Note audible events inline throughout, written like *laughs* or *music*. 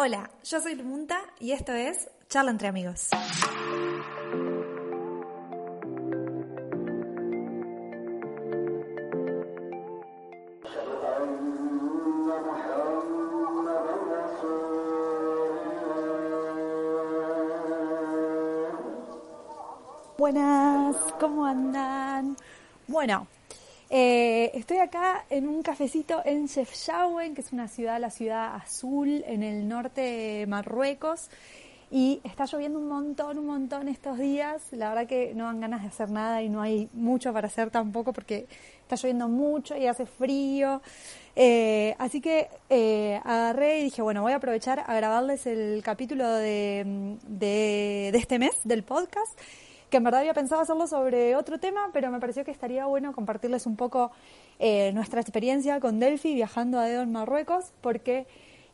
Hola, yo soy Lumunta y esto es Charla entre amigos. Buenas, ¿cómo andan? Bueno, eh, estoy acá en un cafecito en Chefchaouen, que es una ciudad, la ciudad azul en el norte de Marruecos. Y está lloviendo un montón, un montón estos días. La verdad que no dan ganas de hacer nada y no hay mucho para hacer tampoco porque está lloviendo mucho y hace frío. Eh, así que eh, agarré y dije, bueno, voy a aprovechar a grabarles el capítulo de, de, de este mes del podcast que en verdad había pensado hacerlo sobre otro tema, pero me pareció que estaría bueno compartirles un poco eh, nuestra experiencia con Delphi viajando a Dedo en Marruecos, porque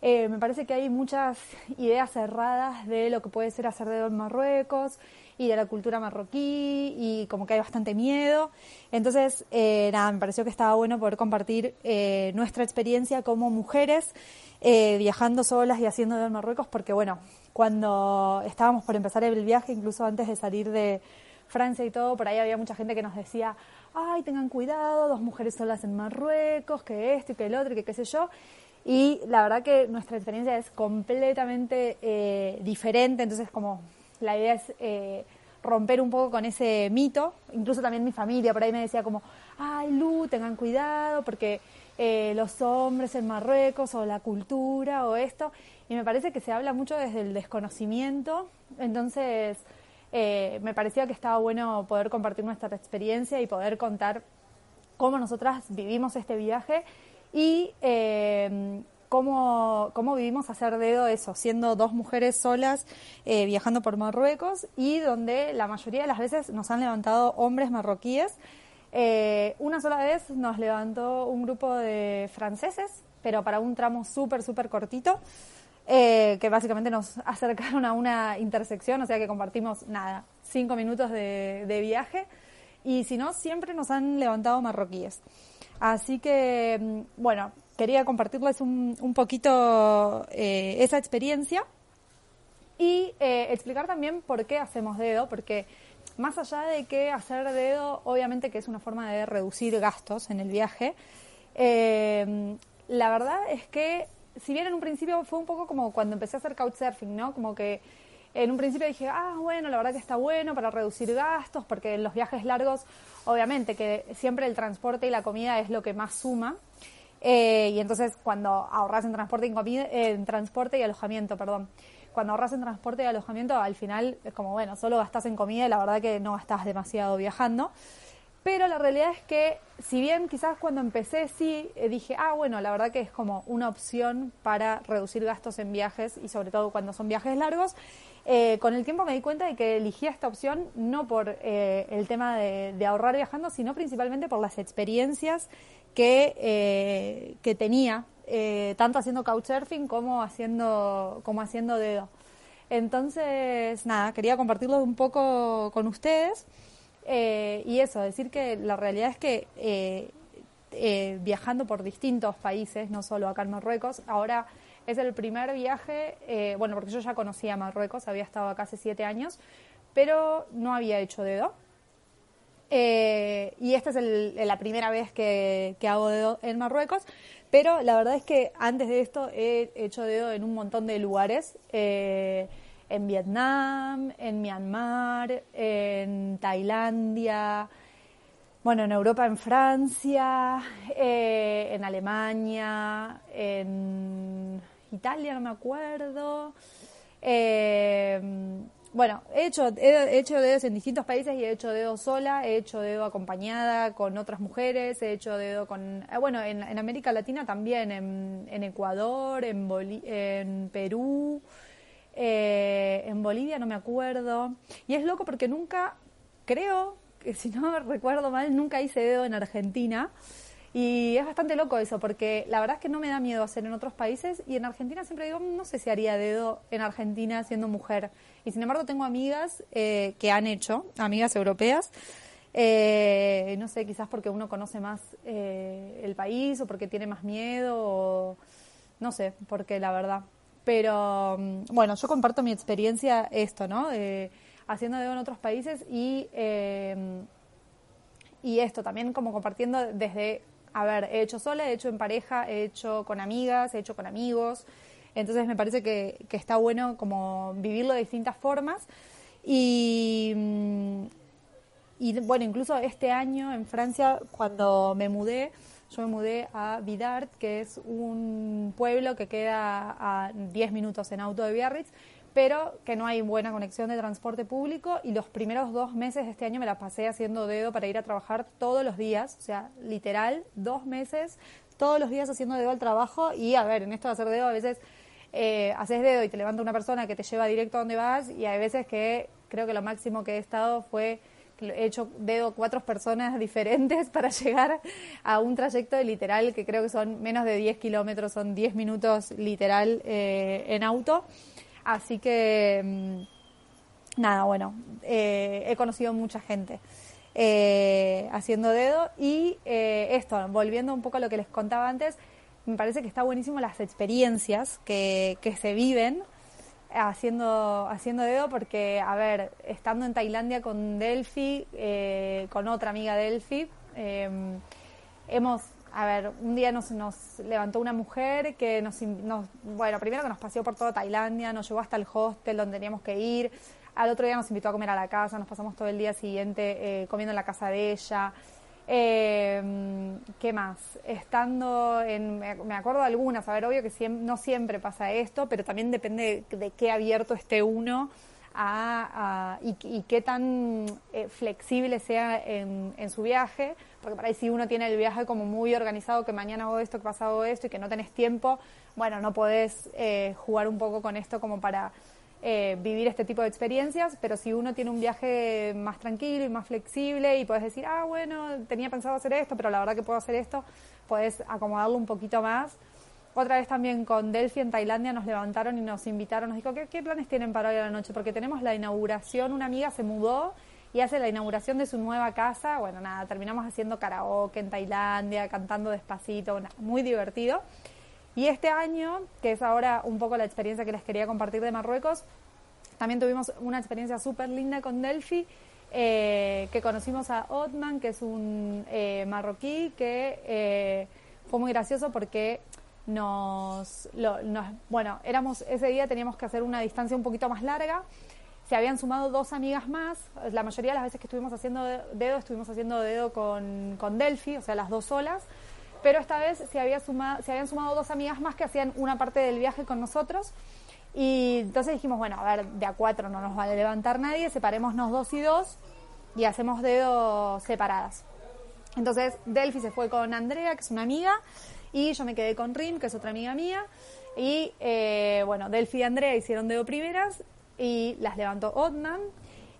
eh, me parece que hay muchas ideas cerradas de lo que puede ser hacer Dedo en Marruecos y de la cultura marroquí y como que hay bastante miedo. Entonces, eh, nada, me pareció que estaba bueno poder compartir nuestra experiencia como mujeres viajando solas y haciendo Dedo en Marruecos, porque bueno, cuando estábamos por empezar el viaje, incluso antes de salir de Francia y todo, por ahí había mucha gente que nos decía, ay, tengan cuidado, dos mujeres solas en Marruecos, que esto y que el otro y que qué sé yo. Y la verdad que nuestra experiencia es completamente eh, diferente, entonces como la idea es eh, romper un poco con ese mito, incluso también mi familia por ahí me decía como, ay Lu, tengan cuidado porque eh, los hombres en Marruecos o la cultura o esto, y me parece que se habla mucho desde el desconocimiento, entonces eh, me parecía que estaba bueno poder compartir nuestra experiencia y poder contar cómo nosotras vivimos este viaje y eh, cómo, cómo, vivimos hacer dedo eso, siendo dos mujeres solas eh, viajando por Marruecos y donde la mayoría de las veces nos han levantado hombres marroquíes. Una sola vez nos levantó un grupo de franceses, pero para un tramo súper, súper cortito. Eh, que básicamente nos *laughs* acercaron a una intersección, o sea que compartimos nada, cinco minutos de, viaje, y si no, siempre nos han levantado marroquíes. Así que, mm, bueno, quería compartirles un, poquito eh, esa experiencia y eh, explicar también por qué hacemos dedo, porque más allá de que hacer dedo, obviamente que es una forma de reducir gastos en el viaje, la verdad es que si bien en un principio fue un poco como cuando empecé a hacer couchsurfing, ¿no? Como que en un principio dije, ah, bueno, la verdad que está bueno para reducir gastos, porque en los viajes largos, obviamente que siempre el transporte y la comida es lo que más suma. Eh, y entonces cuando ahorras en transporte y, en transporte y alojamiento, perdón, cuando ahorras en transporte y alojamiento, al final es como, bueno, solo gastas en comida y la verdad que no gastas demasiado viajando. Pero la realidad es que, si bien quizás cuando empecé sí eh, dije, ah, bueno, la verdad que es como una opción para reducir gastos en viajes y sobre todo cuando son viajes largos, eh, con el tiempo me di cuenta de que elegía esta opción no por eh, el tema de, ahorrar viajando, sino principalmente por las experiencias que, que tenía, tanto haciendo couchsurfing como haciendo, como haciendo dedo. Entonces, nada, quería compartirlo un poco con ustedes. Eh, y eso, decir que la realidad es que eh, eh, viajando por distintos países, no solo acá en Marruecos, ahora es el primer viaje, bueno, porque yo ya conocía Marruecos, había estado acá hace siete años, pero no había hecho dedo. y esta es la primera vez que, que, hago dedo en Marruecos, pero la verdad es que antes de esto he hecho dedo en un montón de lugares en Vietnam, en Myanmar, en Tailandia, bueno, en Europa, en Francia, eh, en Alemania, en Italia, no me acuerdo. Eh, bueno, he hecho, he hecho dedos en distintos países y he hecho dedo sola, he hecho dedo acompañada con otras mujeres, he hecho dedo con, eh, bueno, en, América Latina también, en, Ecuador, en, en Perú, eh, en Bolivia no me acuerdo. Y es loco porque nunca, creo, que si no *laughs* recuerdo mal, nunca hice dedo en Argentina. Y es bastante loco eso, porque la verdad es que no me da miedo hacer en otros países y en Argentina siempre digo, no sé si haría dedo en Argentina siendo mujer. Y sin embargo tengo amigas eh, que han hecho, amigas europeas, eh, no sé, quizás porque uno conoce más eh, el país o porque tiene más miedo o no sé, porque la verdad. Pero mm, bueno, yo comparto mi experiencia esto, ¿no? haciendo dedo en otros países y, y esto también como compartiendo desde a ver, he hecho sola, he hecho en pareja, he hecho con amigas, he hecho con amigos. Entonces me parece que, está bueno como vivirlo de distintas formas. Y, mm, y bueno, incluso este año en Francia, cuando me mudé, yo me mudé a Vidart, que es un pueblo que queda a 10 minutos en auto de Biarritz, pero que no hay buena conexión de transporte público y los primeros dos meses de este año me la pasé haciendo dedo para ir a trabajar todos los días, o sea, literal, dos meses, todos los días haciendo dedo al trabajo y a ver, en esto de hacer dedo a veces eh, haces dedo y te levanta una persona que te lleva directo a donde vas y hay veces que creo que lo máximo que he estado fue he hecho dedo cuatro personas *laughs* diferentes para llegar a un trayecto de literal que creo que son menos de 10 kilómetros, son 10 minutos literal eh, en auto. Así que, mm, nada, bueno, eh, he conocido mucha gente eh, haciendo dedo y eh, esto, volviendo un poco a lo que les contaba antes, me parece que está buenísimo las experiencias que, que se viven haciendo, haciendo dedo porque, a ver, estando en Tailandia con Delphi, con otra amiga Delphi, hemos a ver, un día nos, nos levantó una mujer que nos, bueno, primero que nos paseó por toda Tailandia, nos llevó hasta el hostel donde teníamos que ir, al otro día nos invitó a comer a la casa, nos pasamos todo el día siguiente eh, comiendo en la casa de ella. Eh, ¿Qué más? Estando en, me acuerdo de algunas, a ver, obvio que no siempre pasa esto, pero también depende de qué abierto esté uno a, y, qué tan eh, flexible sea en, su viaje, porque para ahí si uno tiene el viaje como muy organizado, que mañana hago esto, que pasado esto y que no tenés tiempo, bueno, no podés eh, jugar un poco con esto como para eh, vivir este tipo de experiencias, pero si uno tiene un viaje más tranquilo y más flexible y podés decir, ah, bueno, tenía pensado hacer esto, pero la verdad que puedo hacer esto, podés acomodarlo un poquito más otra vez también con Delphi en Tailandia nos levantaron y nos invitaron, nos dijo, ¿qué, planes tienen para hoy a la noche? Porque tenemos la inauguración, una amiga se mudó y hace la inauguración de su nueva casa. Bueno, nada, terminamos haciendo karaoke en Tailandia, cantando despacito, muy divertido. Y este año, que es ahora un poco la experiencia que les quería compartir de Marruecos, también tuvimos una experiencia súper linda con Delphi, eh, que conocimos a Otman, que es un eh, marroquí, que eh, fue muy gracioso porque nos, bueno, éramos, ese día teníamos que hacer una distancia un poquito más larga. Se habían sumado dos amigas más. La mayoría de las veces que estuvimos haciendo dedo, estuvimos haciendo dedo con, con Delphi, o sea, las dos solas. Pero esta vez se, había sumado, se habían sumado dos amigas más que hacían una parte del viaje con nosotros. Y entonces dijimos, bueno, a ver, de a cuatro no nos va a levantar nadie, separémonos dos y dos y hacemos dedo separadas. Entonces Delphi se fue con Andrea, que es una amiga, y yo me quedé con Rim, que es otra amiga mía. Y eh, bueno, Delphi y Andrea hicieron dedo primeras y las levantó Otman.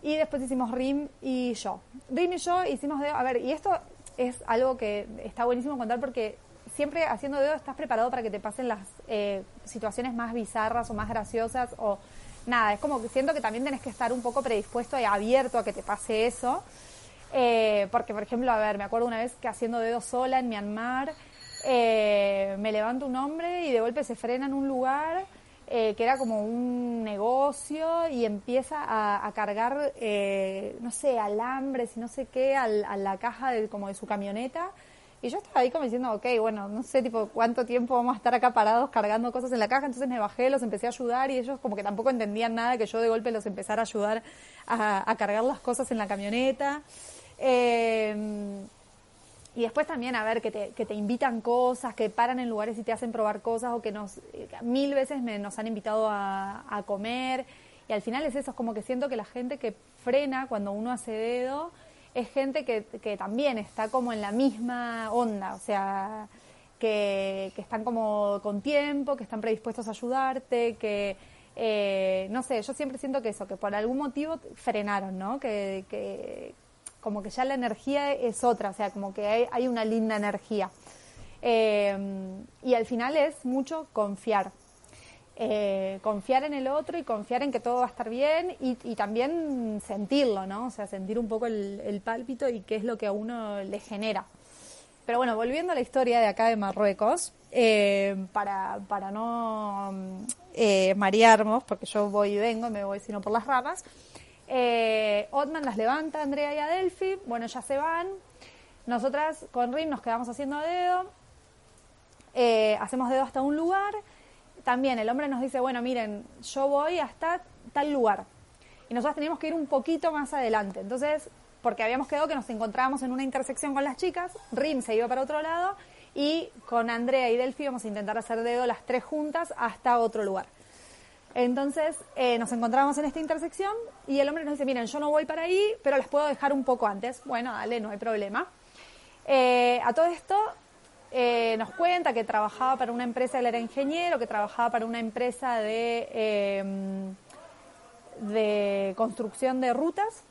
Y después hicimos Rim y yo. Rim y yo hicimos dedo. A ver, y esto es algo que está buenísimo contar porque siempre haciendo dedo estás preparado para que te pasen las eh, situaciones más bizarras o más graciosas o nada. Es como que siento que también tenés que estar un poco predispuesto y abierto a que te pase eso. Eh, porque, por ejemplo, a ver, me acuerdo una vez que haciendo dedo sola en Myanmar eh, me levanta un hombre y de golpe se frena en un lugar eh, que era como un negocio y empieza a, cargar, eh, no sé, alambres y no sé qué a la caja de, como de su camioneta. Y yo estaba ahí como diciendo, ok, bueno, no sé, tipo, cuánto tiempo vamos a estar acá parados cargando cosas en la caja. Entonces me bajé, los empecé a ayudar y ellos como que tampoco entendían nada que yo de golpe los empezara a ayudar a, a cargar las cosas en la camioneta. Eh, y después también, a ver, que te, que te invitan cosas, que paran en lugares y te hacen probar cosas o que nos, mil veces me, nos han invitado a, a comer Y al final es eso, es como que siento que la gente que frena cuando uno hace dedo es gente que, que también está como en la misma onda, o sea, que, que están como con tiempo, que están predispuestos a ayudarte, que, eh, no sé, yo siempre siento que eso, que por algún motivo frenaron, ¿no? Que, que como que ya la energía es otra, o sea, como que hay, una linda energía. Eh, y al final es mucho confiar. Eh, confiar en el otro y confiar en que todo va a estar bien y, también sentirlo, ¿no? O sea, sentir un poco el, el, pálpito y qué es lo que a uno le genera. Pero bueno, volviendo a la historia de acá de Marruecos, eh, para, para no eh, marearnos, porque yo voy y vengo, me voy sino por las ramas, eh, Otman las levanta, Andrea y Adelphi, bueno, ya se van, nosotras con Rim nos quedamos haciendo dedo, eh, hacemos dedo hasta un lugar, también el hombre nos dice, bueno, miren, yo voy hasta tal lugar. Y nosotros teníamos que ir un poquito más adelante. Entonces, porque habíamos quedado que nos encontrábamos en una intersección con las chicas, Rim se iba para otro lado y con Andrea y Delphi íbamos a intentar hacer dedo las tres juntas hasta otro lugar. Entonces eh, nos encontramos en esta intersección y el hombre nos dice, miren, yo no voy para ahí, pero las puedo dejar un poco antes. Bueno, dale, no hay problema. Eh, a todo esto eh, nos cuenta que trabajaba para una empresa, él era ingeniero, que trabajaba para una empresa de, eh, de construcción de rutas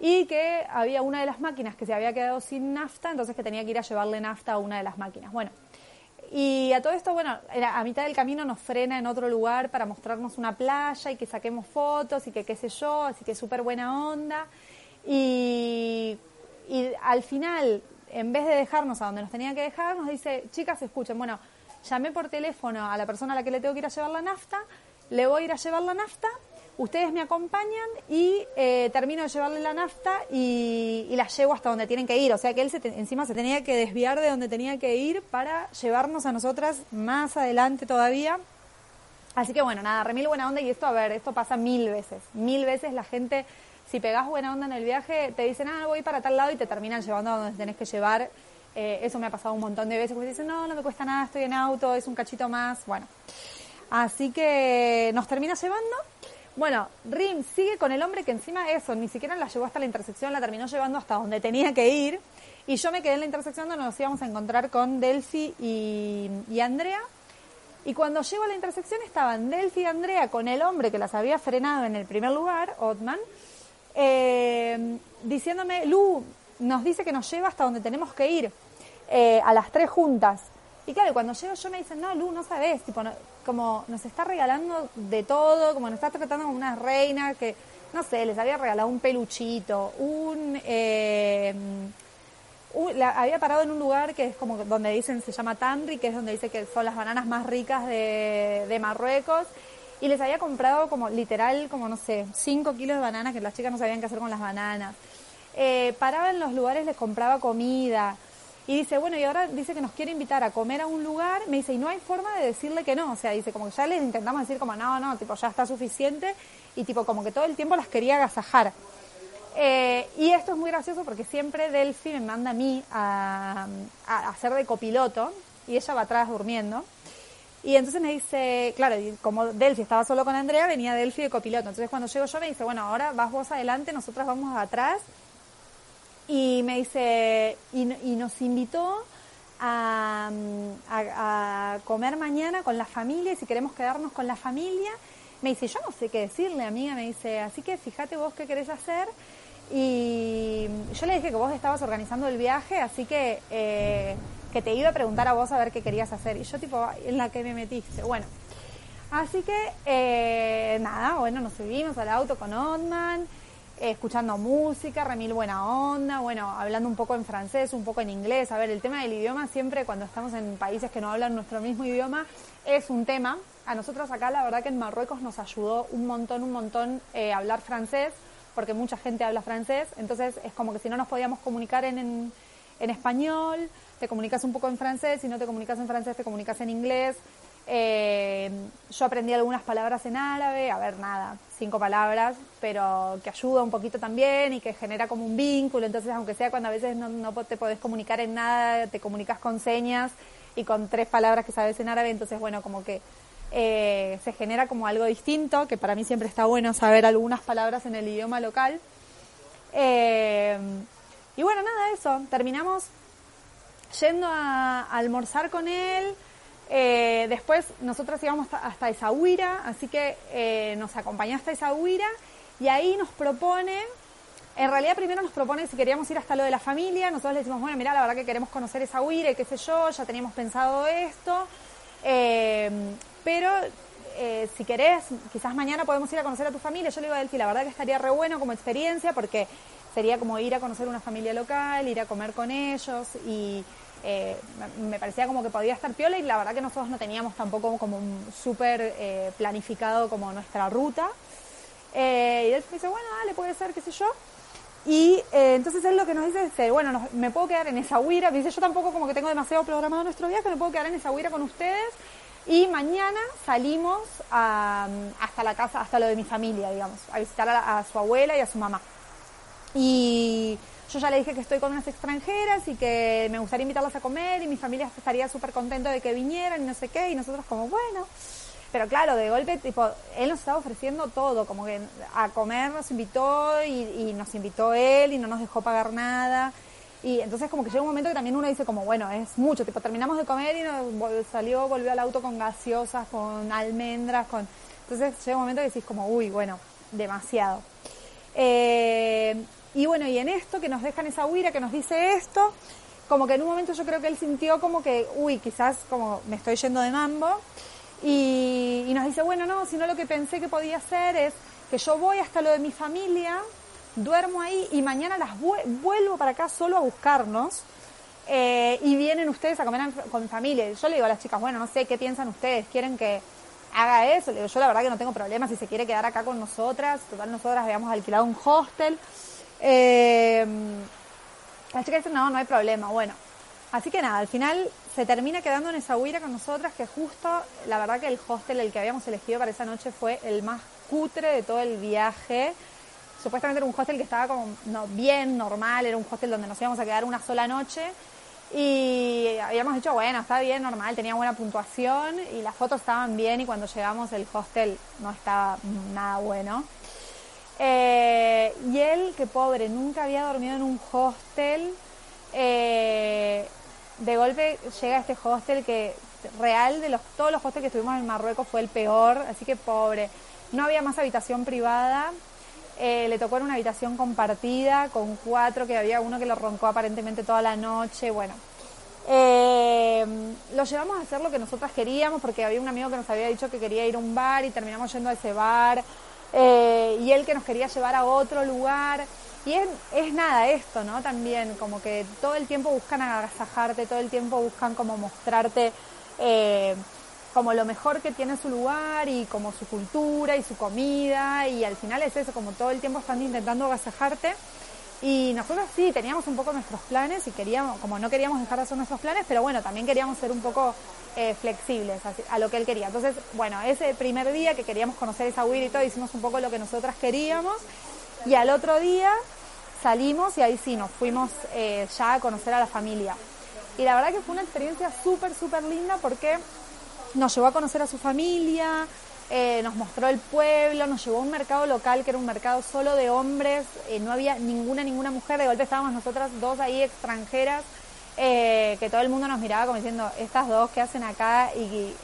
y que había una de las máquinas que se había quedado sin nafta, entonces que tenía que ir a llevarle nafta a una de las máquinas. Bueno, y a todo esto, bueno, a mitad del camino nos frena en otro lugar para mostrarnos una playa y que saquemos fotos y que qué sé yo, así que súper buena onda. Y, y al final en vez de dejarnos a donde nos tenía que dejar, nos dice, chicas, escuchen, bueno, llamé por teléfono a la persona a la que le tengo que ir a llevar la nafta, le voy a ir a llevar la nafta, ustedes me acompañan y eh, termino de llevarle la nafta y, y, la llevo hasta donde tienen que ir. O sea que él se te, encima se tenía que desviar de donde tenía que ir para llevarnos a nosotras más adelante todavía. Así que bueno, nada, remil buena onda y esto, a ver, esto pasa mil veces. Mil veces la gente si pegás buena onda en el viaje, te dicen, ah, voy para tal lado y te terminan llevando a donde tenés que llevar. Eh, eso me ha pasado un montón de veces, porque dicen, no, no me cuesta nada, estoy en auto, es un cachito más. Bueno, así que nos termina llevando. Bueno, Rim sigue con el hombre que encima eso, ni siquiera la llevó hasta la intersección, la terminó llevando hasta donde tenía que ir. Y yo me quedé en la intersección donde nos íbamos a encontrar con Delphi y, Andrea. Y cuando llego a la intersección estaban Delphi y Andrea con el hombre que las había frenado en el primer lugar, Otman, eh, diciéndome, Lu, nos dice que nos lleva hasta donde tenemos que ir, eh, a las tres juntas. Y claro, cuando llego yo me dicen, no, Lu, no sabes, tipo, no, como nos está regalando de todo, como nos está tratando como una reina, que, no sé, les había regalado un peluchito, un... Eh, un, la, había parado en un lugar que es como donde dicen, se llama Tanri, que es donde dice que son las bananas más ricas de, de Marruecos y les había comprado como literal, como no sé, 5 kilos de bananas que las chicas no sabían qué hacer con las bananas. Eh, paraba en los lugares, les compraba comida. Y dice, bueno, y ahora dice que nos quiere invitar a comer a un lugar. Me dice, y no hay forma de decirle que no. O sea, dice, como que ya les intentamos decir como, no, no, tipo, ya está suficiente. Y tipo, como que todo el tiempo las quería agasajar. Eh, y esto es muy gracioso porque siempre Delphi me manda a mí a, a hacer de copiloto y ella va atrás durmiendo. Y entonces me dice, claro, como Delphi estaba solo con Andrea, venía Delphi de copiloto. Entonces cuando llego yo me dice, bueno, ahora vas vos adelante, nosotras vamos atrás. Y me dice, y, nos invitó a, a, comer mañana con la familia y si queremos quedarnos con la familia. Me dice, yo no sé qué decirle, amiga. Me dice, así que fíjate vos qué querés hacer. Y yo le dije que vos estabas organizando el viaje, así que... Eh, que te iba a preguntar a vos a ver qué querías hacer. Y yo tipo, en la que me metiste. Bueno, así que eh, nada, bueno, nos subimos al auto con Otman, escuchando música, remil buena onda, bueno, hablando un poco en francés, un poco en inglés. A ver, el tema del idioma siempre cuando estamos en países que no hablan nuestro mismo idioma es un tema. A nosotros acá la verdad que en Marruecos nos ayudó un montón, un montón eh, hablar francés, porque mucha gente habla francés, entonces es como que si no nos podíamos comunicar en, en, en español, te comunicas un poco en francés, si no te comunicas en francés, te comunicas en inglés. Eh, yo aprendí algunas palabras en árabe, a ver, nada, cinco palabras, pero que ayuda un poquito también y que genera como un vínculo. Entonces, aunque sea cuando a veces no, te podés comunicar en nada, te comunicas con señas y con tres palabras que sabes en árabe, entonces, bueno, como que eh, se genera como algo distinto, que para mí siempre está bueno saber algunas palabras en el idioma local. Eh, y bueno, nada, eso, terminamos yendo a, almorzar con él. Eh, después nosotros íbamos hasta, esa Esahuira, así que nos acompañó hasta Esahuira y ahí nos propone en realidad primero nos propone si queríamos ir hasta lo de la familia, nosotros le decimos, bueno, mira, la verdad que queremos conocer esa huira y qué sé yo, ya teníamos pensado esto, eh, pero eh, si querés, quizás mañana podemos ir a conocer a tu familia. Yo le digo a Delphi, la verdad que estaría re bueno como experiencia porque sería como ir a conocer una familia local, ir a comer con ellos y eh, me parecía como que podía estar piola y la verdad que nosotros no teníamos tampoco como súper planificado como nuestra ruta. y él me dice, bueno, dale, puede ser, qué sé yo. Y eh, entonces él lo que nos dice es, bueno, me puedo quedar en esa huira. Me dice, yo tampoco como que tengo demasiado programado nuestro viaje, me puedo quedar en esa huira con ustedes. Y mañana salimos hasta la casa, hasta lo de mi familia, digamos, a visitar a, su abuela y a su mamá. Y yo ya le dije que estoy con unas extranjeras y que me gustaría invitarlas a comer y mi familia estaría súper contento de que vinieran y no sé qué. Y nosotros como, bueno, pero claro, de golpe, tipo, él nos estaba ofreciendo todo, como que a comer nos invitó y, nos invitó él y no nos dejó pagar nada. Y entonces como que llega un momento que también uno dice como, bueno, es mucho, tipo, terminamos de comer y nos salió, volvió al auto con gaseosas, con almendras, con... Entonces llega un momento que decís como, uy, bueno, demasiado. Eh, y bueno, y en esto que nos dejan esa huira que nos dice esto, como que en un momento yo creo que él sintió como que, uy, quizás como me estoy yendo de mambo. Y, nos dice, bueno, no, sino lo que pensé que podía hacer es que yo voy hasta lo de mi familia, duermo ahí y mañana las vuelvo para acá solo a buscarnos. Eh, y vienen ustedes a comer con mi familia. Yo le digo a las chicas, bueno, no sé qué piensan ustedes, quieren que haga eso. Le digo, yo la verdad que no tengo problema si se quiere quedar acá con nosotras. Total, nosotras habíamos alquilado un hostel. Eh, las chicas dicen, no, no hay problema. Bueno, así que nada, al final se termina quedando en esa huira con nosotras, que justo, la verdad que el hostel, el que habíamos elegido para esa noche, fue el más cutre de todo el viaje. Supuestamente era un hostel que estaba como no, bien, normal, era un hostel donde nos íbamos a quedar una sola noche. Y habíamos dicho, bueno, está bien, normal, tenía buena puntuación y las fotos estaban bien y cuando llegamos el hostel no estaba nada bueno. Eh, y él, que pobre, nunca había dormido en un hostel. Eh, de golpe llega a este hostel que real de los todos los hostels que estuvimos en Marruecos fue el peor, así que pobre. No había más habitación privada, eh, le tocó en una habitación compartida con cuatro, que había uno que lo roncó aparentemente toda la noche, bueno. Eh, lo llevamos a hacer lo que nosotras queríamos porque había un amigo que nos había dicho que quería ir a un bar y terminamos yendo a ese bar eh, y él que nos quería llevar a otro lugar. Y es, nada esto, ¿no? También como que todo el tiempo buscan agasajarte, todo el tiempo buscan como mostrarte eh, como lo mejor que tiene su lugar y como su cultura y su comida y al final es eso, como todo el tiempo están intentando agasajarte. Y nosotros sí, teníamos un poco nuestros planes y queríamos, como no queríamos dejar de hacer nuestros planes, pero bueno, también queríamos ser un poco eh, flexibles a, lo que él quería. Entonces, bueno, ese primer día que queríamos conocer esa Will y todo, hicimos un poco lo que nosotras queríamos. Y al otro día salimos y ahí sí, nos fuimos eh, ya a conocer a la familia. Y la verdad que fue una experiencia súper, súper linda porque nos llevó a conocer a su familia, eh, nos mostró el pueblo, nos llevó a un mercado local que era un mercado solo de hombres, eh, no había ninguna, ninguna mujer, de golpe estábamos nosotras dos ahí extranjeras, que todo el mundo nos miraba como diciendo, estas dos que hacen acá y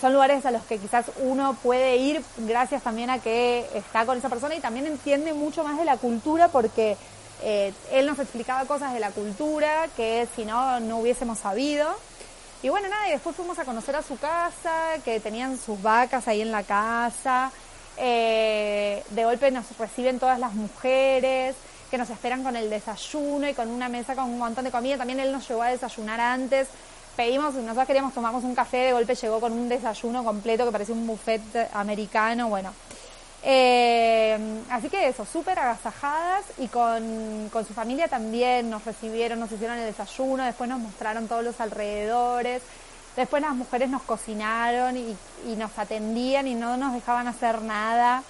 son lugares a los que quizás uno puede ir gracias también a que está con esa persona y también entiende mucho más de la cultura porque eh, él nos explicaba cosas de la cultura que si no, no hubiésemos sabido. Y bueno, nada, y después fuimos a conocer a su casa, que tenían sus vacas ahí en la casa. Eh, de golpe nos reciben todas las mujeres, que nos esperan con el desayuno y con una mesa con un montón de comida. También él nos llevó a desayunar antes pedimos, nosotros queríamos tomarnos un café, de golpe llegó con un desayuno completo que parecía un buffet americano, bueno. Eh, así que eso, súper agasajadas y con, su familia también nos recibieron, nos hicieron el desayuno, después nos mostraron todos los alrededores, después las mujeres nos cocinaron y, nos atendían y no nos dejaban hacer nada.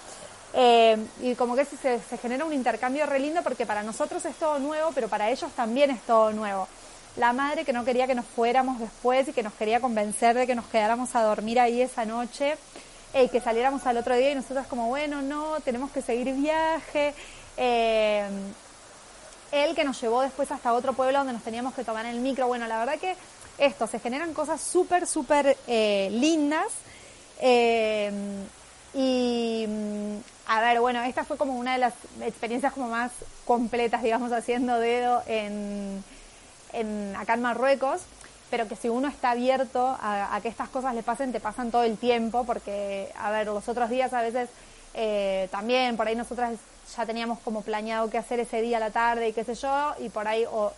Eh, y como que se, se genera un intercambio re lindo porque para nosotros es todo nuevo, pero para ellos también es todo nuevo. la madre que no quería que nos fuéramos después y que nos quería convencer de que nos quedáramos a dormir ahí esa noche y que saliéramos al otro día y nosotros como, bueno, no, tenemos que seguir viaje. Eh, él que nos llevó después hasta otro pueblo donde nos teníamos que tomar el micro. Bueno, la verdad que esto, se generan cosas súper, súper eh, lindas. Eh, y mm, a ver, bueno, esta fue como una de las experiencias como más completas, digamos, haciendo dedo en acá en Marruecos, pero que si uno está abierto a, que estas cosas le pasen, te pasan todo el tiempo, porque, a ver, los otros días a veces eh, también, por ahí nosotras ya teníamos como planeado qué hacer ese día a la tarde y qué sé yo, y por ahí o,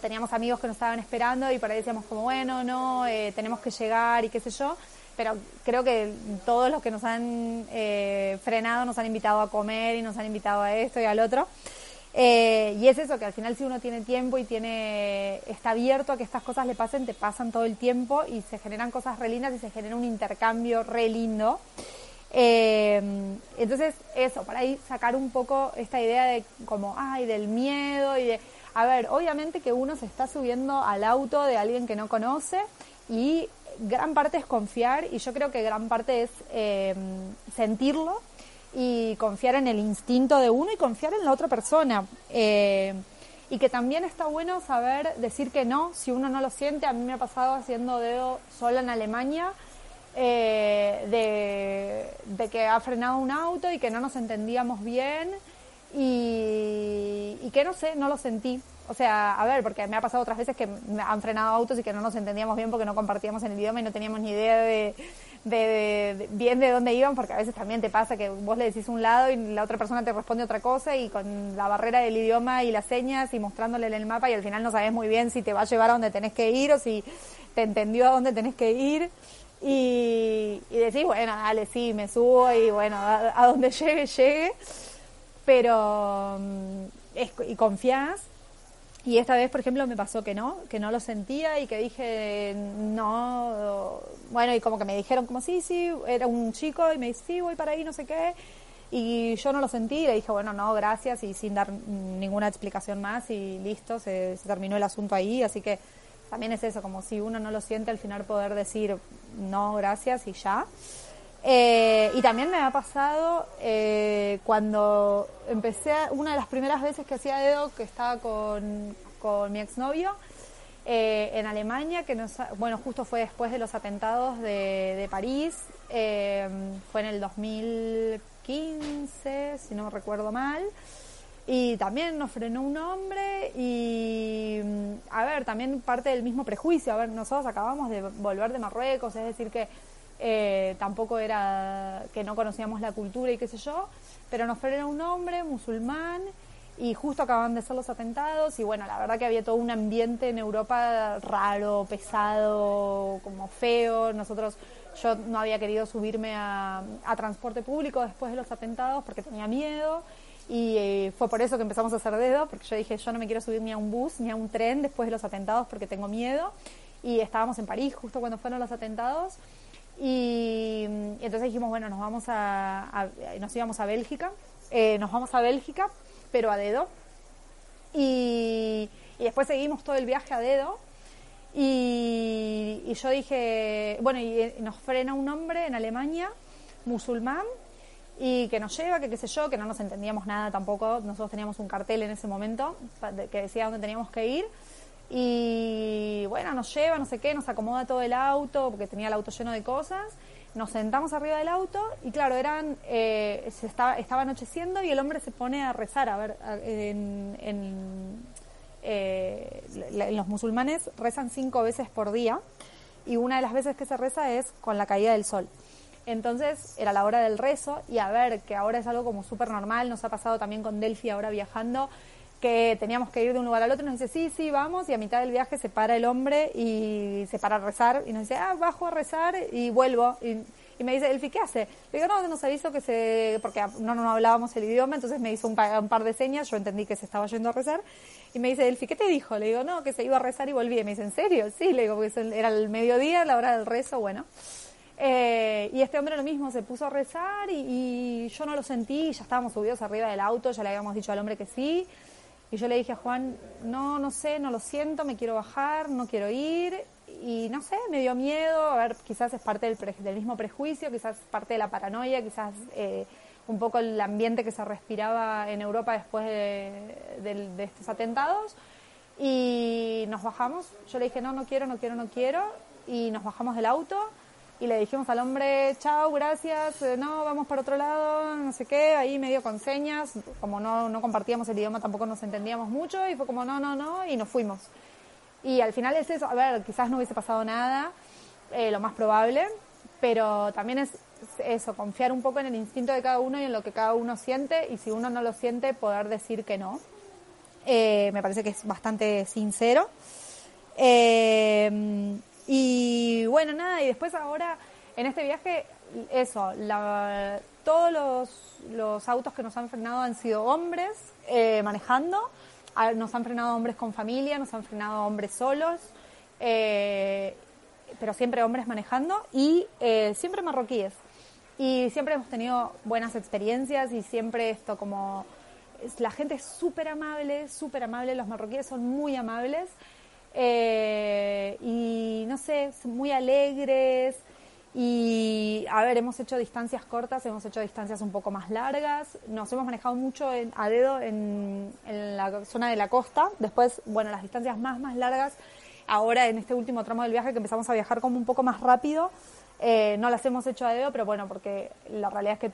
teníamos amigos que nos estaban esperando y por ahí decíamos como, bueno, no, eh, tenemos que llegar y qué sé yo, pero creo que todos los que nos han eh, frenado nos han invitado a comer y nos han invitado a esto y al otro. Eh, y es eso, que al final si uno tiene tiempo y tiene está abierto a que estas cosas le pasen, te pasan todo el tiempo y se generan cosas re lindas y se genera un intercambio re lindo. Eh, entonces, eso, para ahí sacar un poco esta idea de como, ay, del miedo y de, a ver, obviamente que uno se está subiendo al auto de alguien que no conoce y gran parte es confiar y yo creo que gran parte es eh, sentirlo y confiar en el instinto de uno y confiar en la otra persona. Eh, y que también está bueno saber decir que no si uno no lo siente. A mí me ha pasado haciendo dedo solo en Alemania. Eh, de, que ha frenado un auto y que no nos entendíamos bien y, y que no sé, no lo sentí. O sea, a ver, porque me ha pasado otras veces que han frenado autos y que no nos entendíamos bien porque no compartíamos en el idioma y no teníamos ni idea de, de, bien de dónde iban, porque a veces también te pasa que vos le decís un lado y la otra persona te responde otra cosa y con la barrera del idioma y las señas y mostrándole en el mapa y al final no sabes muy bien si te va a llevar a donde tenés que ir o si te entendió a dónde tenés que ir. Y, y decís, bueno, dale, sí, me subo y bueno, a, donde *laughs* llegue, llegue. Pero, mm, y confías y esta vez, por ejemplo, me pasó que no, que no lo sentía y que dije no, bueno, y como que me dijeron como sí, sí, era un chico y me dice sí, voy para ahí, no sé qué. Y yo no lo sentí le dije, bueno, no, gracias y sin dar ninguna explicación más y listo, se, terminó el asunto ahí. Así que también es eso, como si uno no lo siente, al final poder decir no, gracias y ya. Eh, y también me ha pasado eh, cuando empecé, una de las primeras veces que hacía dedo, que estaba con, con mi exnovio eh, en Alemania, que nos, bueno, justo fue después de los atentados de, de París, eh, fue en el 2015, si no recuerdo mal. Y también nos frenó un hombre y, a ver, también parte del mismo prejuicio. A ver, nosotros acabamos de volver de Marruecos, es decir, que eh, tampoco era que no conocíamos la cultura y qué sé yo, pero nos frenó un hombre musulmán y justo acaban de ser los atentados y bueno, la verdad que había todo un ambiente en Europa raro, pesado, como feo. Nosotros, yo no había querido subirme a, transporte público después de los atentados porque tenía miedo y eh, fue por eso que empezamos a hacer dedo, porque yo dije, yo no me quiero subir ni a un bus ni a un tren después de los atentados porque tengo miedo. Y estábamos en París justo cuando fueron los atentados y, entonces dijimos, bueno, nos vamos a, nos íbamos a Bélgica, eh, nos vamos a Bélgica, pero a dedo. Y, después seguimos todo el viaje a dedo. Y, yo dije, bueno, y eh, nos frena un hombre en Alemania, musulmán, y que nos lleva, que qué sé yo, que no nos entendíamos nada tampoco. Nosotros teníamos un cartel en ese momento que decía dónde teníamos que ir. Y bueno, nos lleva, no sé qué, nos acomoda todo el auto, porque tenía el auto lleno de cosas. Nos sentamos arriba del auto y claro, eran eh, se estaba, estaba anocheciendo y el hombre se pone a rezar. A ver, en, en, eh, los musulmanes rezan cinco veces por día y una de las veces que se reza es con la caída del sol. Entonces era la hora del rezo y a ver, que ahora es algo como súper normal, nos ha pasado también con Delphi ahora viajando, que teníamos que ir de un lugar al otro, nos dice, sí, sí, vamos, y a mitad del viaje se para el hombre y se para a rezar, y nos dice, ah, bajo a rezar y vuelvo. Y, me dice, Elfi, ¿qué hace? Le digo, no, nos aviso que se, porque no, no, hablábamos el idioma, entonces me hizo un, par de señas, yo entendí que se estaba yendo a rezar, y me dice, Elfi, ¿qué te dijo? Le digo, no, que se iba a rezar y volví. Y me dice, ¿en serio? Sí, le digo, porque era el mediodía, la hora del rezo, bueno. Eh, y este hombre lo mismo, se puso a rezar y, y yo no lo sentí, ya estábamos subidos arriba del auto, ya le habíamos dicho al hombre que sí. Y yo le dije a Juan, no, no sé, no lo siento, me quiero bajar, no quiero ir. Y no sé, me dio miedo, a ver, quizás es parte del, del mismo prejuicio, quizás es parte de la paranoia, quizás eh, un poco el ambiente que se respiraba en Europa después de, de estos atentados. Y nos bajamos, yo le dije, no, no quiero, no quiero, no quiero. Y nos bajamos del auto y le dijimos al hombre, chao, gracias, eh, no, vamos para otro lado, no sé qué, ahí medio con señas, como no, no compartíamos el idioma tampoco nos entendíamos mucho y fue como no, no, no, y nos fuimos. Y al final es eso, a ver, quizás no hubiese pasado nada, eh, lo más probable, pero también es eso, confiar un poco en el instinto de cada uno y en lo que cada uno siente y si uno no lo siente, poder decir que no. Eh, me parece que es bastante sincero. Y bueno, nada, y después ahora en este viaje, eso, todos los, autos que nos han frenado han sido hombres eh, manejando, nos han frenado hombres con familia, nos han frenado hombres solos, eh, pero siempre hombres manejando y eh, siempre marroquíes. Y siempre hemos tenido buenas experiencias y siempre esto como... La gente es súper amable, súper amable, los marroquíes son muy amables. Muy alegres. Y a ver, hemos hecho distancias cortas, hemos hecho distancias un poco más largas. Nos hemos manejado mucho en, a dedo en, la zona de la costa. Después, bueno, las distancias más, más largas, ahora en este último tramo del viaje que empezamos a viajar como un poco más rápido, eh, no las hemos hecho a dedo, pero bueno, porque la realidad es que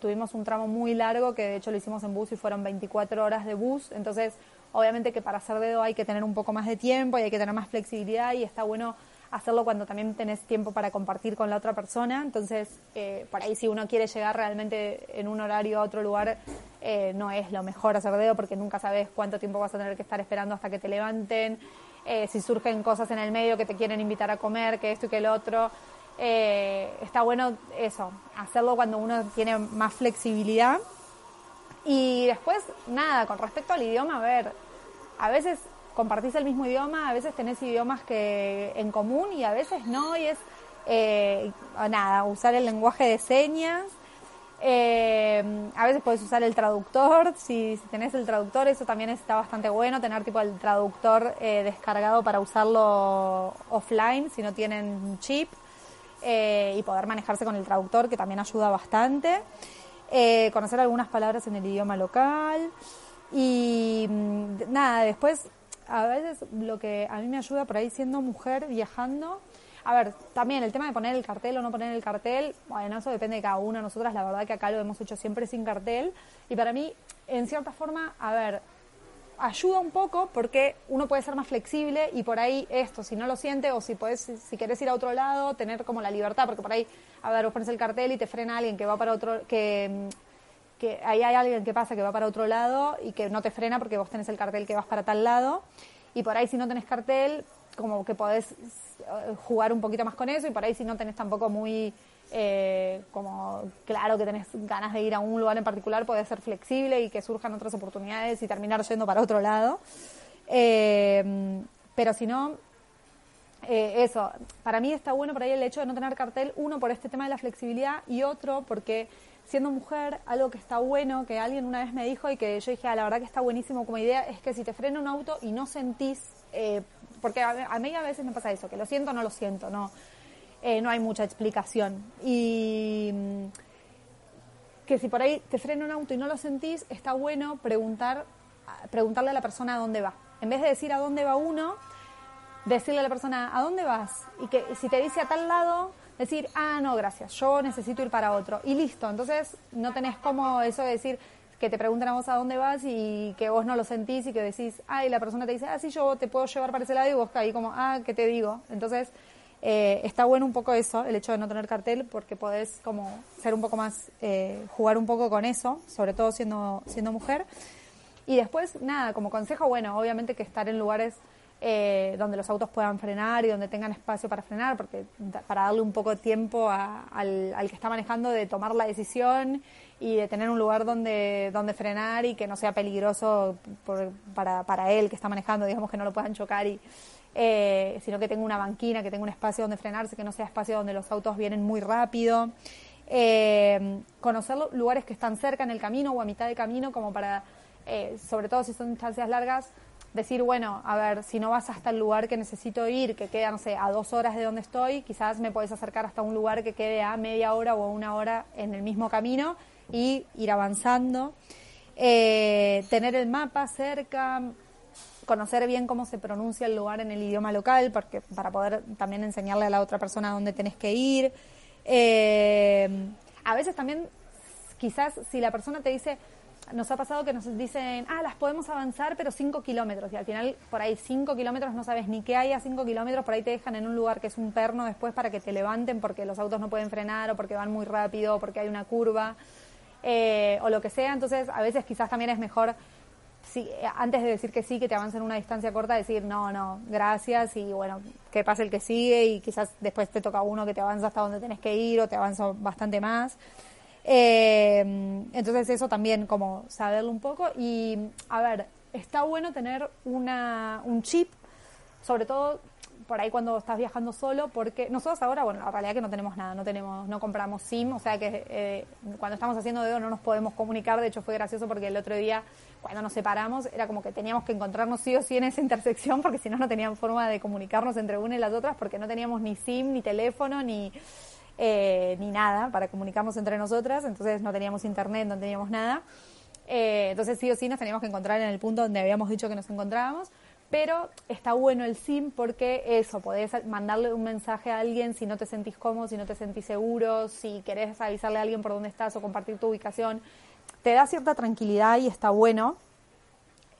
tuvimos un tramo muy largo que de hecho lo hicimos en bus y fueron 24 horas de bus. Entonces, Obviamente que para hacer dedo hay que tener un poco más de tiempo y hay que tener más flexibilidad y está bueno hacerlo cuando también tenés tiempo para compartir con la otra persona. Entonces, eh, por ahí si uno quiere llegar realmente en un horario a otro lugar, eh, no es lo mejor hacer dedo porque nunca sabes cuánto tiempo vas a tener que estar esperando hasta que te levanten, eh, si surgen cosas en el medio que te quieren invitar a comer, que esto y que el otro. está bueno eso, hacerlo cuando uno tiene más flexibilidad y después, nada, con respecto al idioma, a ver, a veces compartís el mismo idioma, a veces tenés idiomas que en común y a veces no, y es, eh, nada, usar el lenguaje de señas. Eh, a veces puedes usar el traductor, si, tenés el traductor, eso también está bastante bueno, tener tipo el traductor eh, descargado para usarlo offline si no tienen chip y poder manejarse con el traductor, que también ayuda bastante eh, conocer algunas palabras en el idioma local y mm, nada, después a veces lo que a mí me ayuda por ahí siendo mujer viajando, a ver, también el tema de poner el cartel o no poner el cartel, bueno, eso depende de cada una. Nosotras la verdad que acá lo hemos hecho siempre sin cartel y para mí, en cierta forma, a ver, ayuda un poco porque uno puede ser más flexible y por ahí esto, si no lo siente o si puedes, si quieres ir a otro lado, tener como la libertad, porque por ahí, a ver, vos pones el cartel y te frena alguien que va para otro, que, que ahí hay alguien que pasa que va para otro lado y que no te frena porque vos tenés el cartel que vas para tal lado. Y por ahí si no tenés cartel, como que podés eh, jugar un poquito más con eso y por ahí si no tenés tampoco muy eh, como claro que tenés ganas de ir a un lugar en particular, puede ser flexible y que surjan otras oportunidades y terminar yendo para otro lado. Eh, pero si no, eh, eso, para mí está bueno por ahí el hecho de no tener cartel, uno por este tema de la flexibilidad y otro porque siendo mujer, algo que está bueno, que alguien una vez me dijo y que yo dije, ah, la verdad que está buenísimo como idea, es que si te frena un auto y no sentís, porque a, a, mí a veces me pasa eso, que lo siento o no lo siento, no eh, no hay mucha explicación. Y mm, que si por ahí te frena un auto y no lo sentís, está bueno preguntar, preguntarle a la persona a dónde va. En vez de decir a dónde va uno, decirle a la persona a dónde vas. Y que si te dice a tal lado, decir, ah, no, gracias, yo necesito ir para otro. Y listo. Entonces no tenés como eso de decir que te pregunten a vos a dónde vas y que vos no lo sentís y que decís, ah, la persona te dice, ah, sí, yo te puedo llevar para ese lado y vos ahí como, ah, ¿qué te digo? Entonces eh, está bueno un poco eso, el hecho de no tener cartel, porque podés como ser un poco más, eh, jugar un poco con eso, sobre todo siendo, siendo mujer. Y después, nada, como consejo, bueno, obviamente que estar en lugares eh, donde los autos puedan frenar y donde tengan espacio para frenar, porque para darle un poco de tiempo al, al, que está manejando de tomar la decisión y de tener un lugar donde, donde frenar y que no sea peligroso para, para él que está manejando, digamos que no lo puedan chocar y, eh, sino que tenga una banquina, que tenga un espacio donde frenarse, que no sea espacio donde los autos vienen muy rápido. Eh, conocer lugares que están cerca en el camino o a mitad de camino como para eh, sobre todo si son distancias largas, decir, bueno, a ver, si no vas hasta el lugar que necesito ir, que queda, no sé, a dos horas de donde estoy, quizás me puedes acercar hasta un lugar que quede a media hora o a una hora en el mismo camino y ir avanzando. Eh, tener el mapa cerca, conocer bien cómo se pronuncia el lugar en el idioma local, porque para poder también enseñarle a la otra persona dónde tenés que ir. Eh, a veces también, quizás si la persona te dice, nos ha pasado que nos dicen, ah, las podemos avanzar, pero 5 kilómetros. Y al final, por ahí 5 kilómetros no sabes ni qué hay a 5 kilómetros, por ahí te dejan en un lugar que es un perno después para que te levanten porque los autos no pueden frenar o porque van muy rápido o porque hay una curva eh, o lo que sea. Entonces, a veces quizás también es mejor, si, antes de decir que sí, que te avancen una distancia corta, decir no, no, gracias y bueno, que pase el que sigue y quizás después te toca uno que te avanza hasta donde tenés que ir o te avanza bastante más. Eh, entonces eso también como saberlo un poco y a ver, está bueno tener una, un chip, sobre todo por ahí cuando estás viajando solo, porque nosotros ahora, bueno, la realidad es que no tenemos nada, no tenemos, no compramos SIM, o sea que eh, cuando estamos haciendo dedo no nos podemos comunicar, de hecho fue gracioso porque el otro día cuando nos separamos era como que teníamos que encontrarnos sí o sí en esa intersección porque si no no tenían forma de comunicarnos entre una y las otras porque no teníamos ni SIM, ni teléfono, ni eh, ni nada para comunicarnos entre nosotras, entonces no teníamos internet, no teníamos nada. Eh, entonces sí o sí nos teníamos que encontrar en el punto donde habíamos dicho que nos encontrábamos, pero está bueno el SIM porque eso, podés mandarle un mensaje a alguien si no te sentís cómodo, si no te sentís seguro, si querés avisarle a alguien por dónde estás o compartir tu ubicación, te da cierta tranquilidad y está bueno.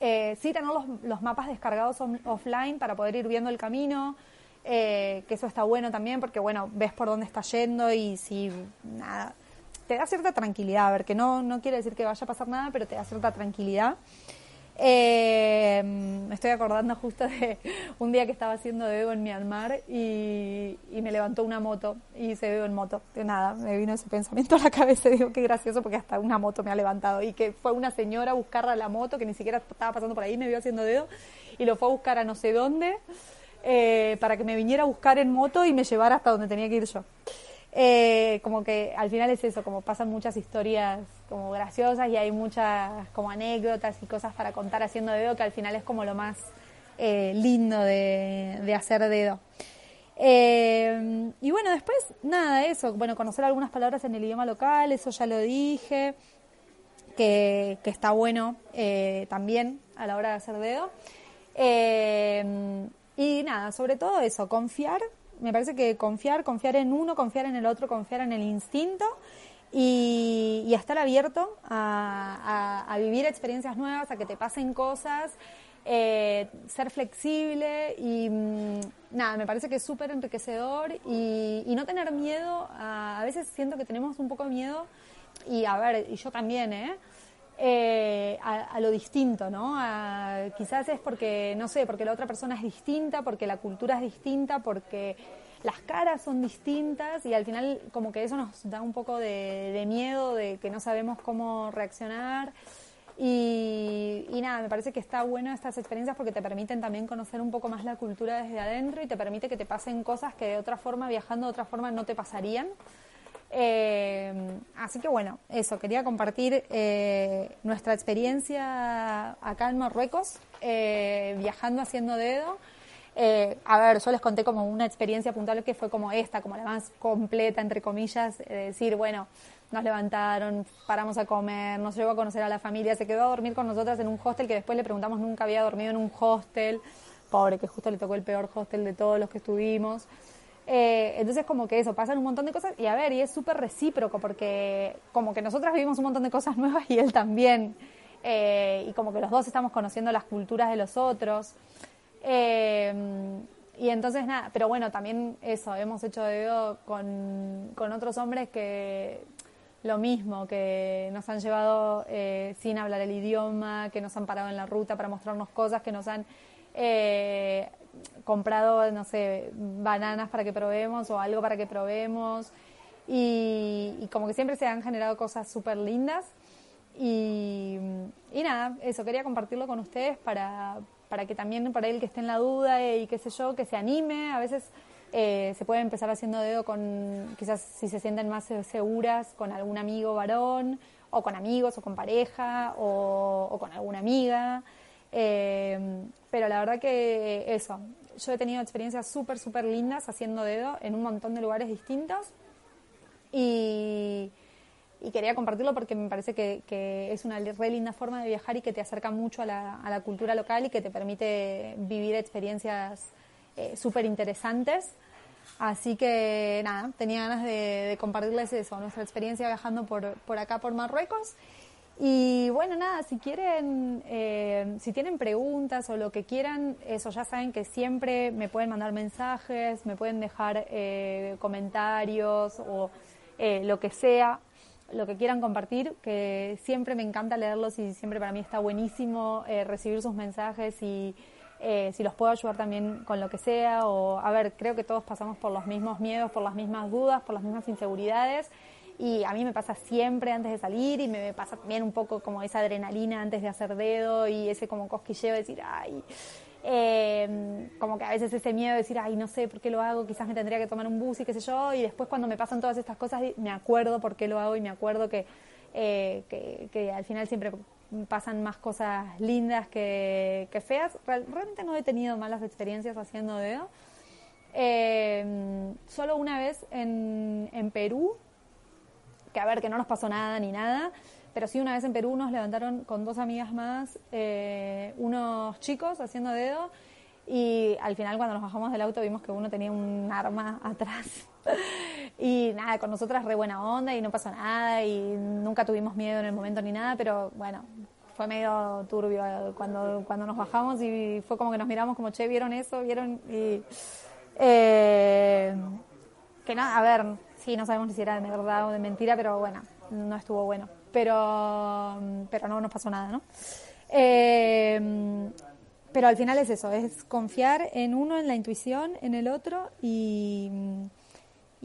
Eh, sí tener los, mapas descargados offline para poder ir viendo el camino, eh, que eso está bueno también porque, bueno, ves por dónde está yendo y si, nada, te da cierta tranquilidad, a ver, que no, no quiere decir que vaya a pasar nada, pero te da cierta tranquilidad. Eh, me estoy acordando justo de un día que estaba haciendo dedo en Myanmar y, y me levantó una moto y hice dedo en moto. De nada, me vino ese pensamiento a la cabeza y digo, qué gracioso porque hasta una moto me ha levantado y que fue una señora a buscarla a la moto que ni siquiera estaba pasando por ahí, me vio haciendo dedo y lo fue a buscar a no sé dónde eh, para que me viniera a buscar en moto y me llevara hasta donde tenía que ir yo. Eh, como que al final es eso, como pasan muchas historias como graciosas y hay muchas como anécdotas y cosas para contar haciendo dedo que al final es como lo más eh, lindo de, de, hacer dedo. y bueno, después nada, eso, bueno, conocer algunas palabras en el idioma local, eso ya lo dije, que, que está bueno también a la hora de hacer dedo. Y nada, sobre todo eso, confiar, me parece que confiar, confiar en uno, confiar en el otro, confiar en el instinto y, estar abierto a, vivir experiencias nuevas, a que te pasen cosas, eh, ser flexible y mm, nada, me parece que es súper enriquecedor y, y, no tener miedo, a, a veces siento que tenemos un poco miedo y a ver, y yo también, ¿eh? Eh, a, lo distinto, ¿no? quizás es porque, no sé, porque la otra persona es distinta, porque la cultura es distinta, porque las caras son distintas y al final como que eso nos da un poco de, miedo, de que no sabemos cómo reaccionar. Y, y, nada, me parece que está bueno estas experiencias porque te permiten también conocer un poco más la cultura desde adentro y te permite que te pasen cosas que de otra forma, viajando de otra forma, no te pasarían. Eh, así que bueno, eso, quería compartir eh, nuestra experiencia acá en Marruecos, eh, viajando haciendo dedo. a ver, yo les conté como una experiencia puntual que fue como esta, como la más completa, entre comillas, de decir, bueno, nos levantaron, paramos a comer, nos llevó a conocer a la familia, se quedó a dormir con nosotras en un hostel que después le preguntamos nunca había dormido en un hostel, pobre, que justo le tocó el peor hostel de todos los que estuvimos. Eh, entonces como que eso, pasan un montón de cosas y a ver, y es súper recíproco porque como que nosotras vivimos un montón de cosas *laughs* nuevas y él también. Eh, y como que los dos estamos conociendo las culturas de los otros. Eh, y entonces nada, pero bueno, también eso, hemos hecho dedo con, con otros hombres que lo mismo, que nos han llevado sin hablar el idioma, que nos han parado en la ruta para mostrarnos cosas, que nos han comprado, no sé, bananas para que probemos o algo para que probemos. Y, como que siempre se han generado cosas súper lindas. Y, nada, eso, quería compartirlo con ustedes para, para que también para él que esté en la duda y qué sé yo, que se anime. A veces eh, se puede empezar haciendo dedo con, quizás si se sienten más seguras, con algún amigo varón o con amigos, o con pareja, o, con alguna amiga. Eh, pero la verdad que eso, yo he tenido experiencias súper, súper lindas haciendo dedo en un montón de lugares distintos. Y, quería compartirlo porque me parece que, es una re linda forma de viajar y que te acerca mucho a la, cultura local y que te permite vivir experiencias eh, súper interesantes. Así que nada, tenía ganas de, compartirles eso, nuestra experiencia viajando por, por acá, por Marruecos. Y bueno, nada, si quieren, eh, si tienen preguntas o lo que quieran, eso ya saben que siempre me pueden mandar mensajes, me pueden dejar eh, comentarios o eh, lo que sea, lo que quieran compartir, que siempre me encanta leerlos y siempre para mí está buenísimo recibir sus mensajes y si los puedo ayudar también con lo que sea. O, a ver, creo que todos pasamos por los mismos miedos, por las mismas dudas, por las mismas inseguridades y a mí me pasa siempre antes de salir y me pasa también un poco como esa adrenalina antes de hacer dedo y ese como cosquilleo de decir, ay, eh, como que a veces ese miedo de decir, ay, no sé por qué lo hago, quizás me tendría que tomar un bus y qué sé yo, y después cuando me pasan todas estas cosas me acuerdo por qué lo hago y me acuerdo que, eh, que, al final siempre pasan más cosas lindas que, feas. realmente no he tenido malas experiencias haciendo dedo. Eh, solo una vez en, en Perú que a ver, que no nos pasó nada ni nada, pero sí una vez en Perú nos levantaron con dos amigas más eh, unos chicos haciendo dedo y al final cuando nos bajamos del auto vimos que uno tenía un arma *laughs* atrás. y nada, con nosotras re buena onda y no pasó nada y nunca tuvimos miedo en el momento ni nada, pero bueno, fue medio turbio cuando, cuando nos bajamos y fue como que nos miramos como, che, ¿vieron eso? ¿Vieron? Y... Eh, que nada, a ver, Sí, no sabemos si era de verdad o de mentira, pero bueno, no estuvo bueno. Pero, pero no nos pasó nada, ¿no? Eh, pero al final es eso, es confiar en uno, en la intuición, en el otro y,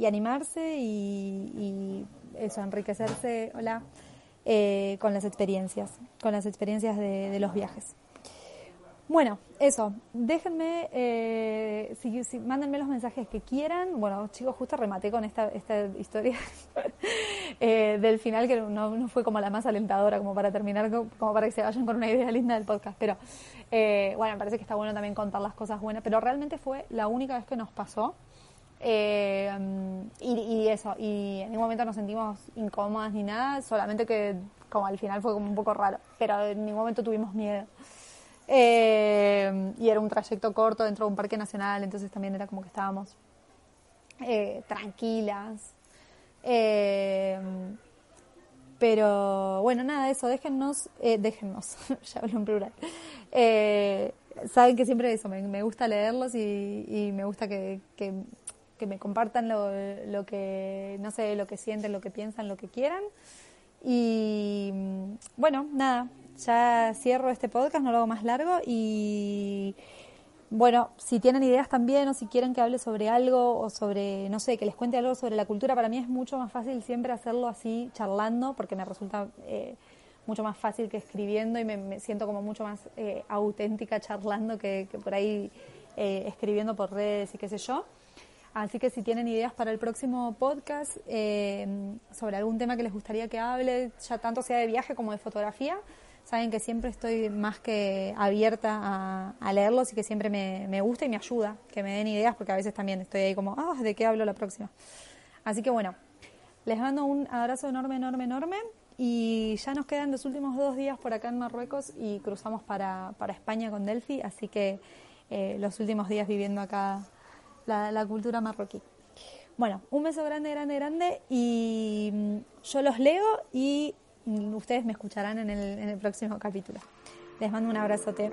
animarse y, eso, enriquecerse, hola, eh, con las experiencias, con las experiencias de los viajes. Bueno, eso, déjenme, eh, si, mándenme los mensajes que quieran. Bueno, chicos, justo rematé con esta, esta historia *laughs* eh, del final, que no, fue como la más alentadora, como para terminar, como para que se vayan con una idea linda del podcast. Pero eh, bueno, me parece que está bueno también contar las cosas buenas, pero realmente fue la única vez que nos pasó. Eh, y, y, eso, y en ningún momento nos sentimos incómodas ni nada, solamente que como al final fue como un poco raro, pero en ningún momento tuvimos miedo. Eh, y era un trayecto corto dentro de un parque nacional, entonces también era como que estábamos eh, tranquilas. Eh, pero bueno, nada, eso, déjennos, déjennos, *laughs* ya hablo en plural. saben que siempre eso, me, gusta leerlos y, me gusta que, que, me compartan lo, lo, que, no sé, lo que sienten, lo que piensan, lo que quieran. Y bueno, nada, ya cierro este podcast, no lo hago más largo y bueno, si tienen ideas también o si quieren que hable sobre algo o sobre, no sé, que les cuente algo sobre la cultura, para mí es mucho más fácil siempre hacerlo así, charlando, porque me resulta eh, mucho más fácil que escribiendo y me, siento como mucho más eh, auténtica charlando que, por ahí eh, escribiendo por redes y qué sé yo. Así que si tienen ideas para el próximo podcast sobre algún tema que les gustaría que hable, ya tanto sea de viaje como de fotografía, saben que siempre estoy más que abierta a, leerlos y que siempre me, gusta y me ayuda, que me den ideas, porque a veces también estoy ahí como, ah, ¿de qué hablo la próxima? Así que bueno, les mando un abrazo enorme, enorme, enorme y ya nos quedan los últimos dos días por acá en Marruecos y cruzamos para, España con Delphi, así que eh, los últimos días viviendo acá la, la cultura marroquí. Bueno, un beso grande, grande, grande y mm, yo los leo y ustedes me escucharán en el, en el próximo capítulo. Les mando un abrazote.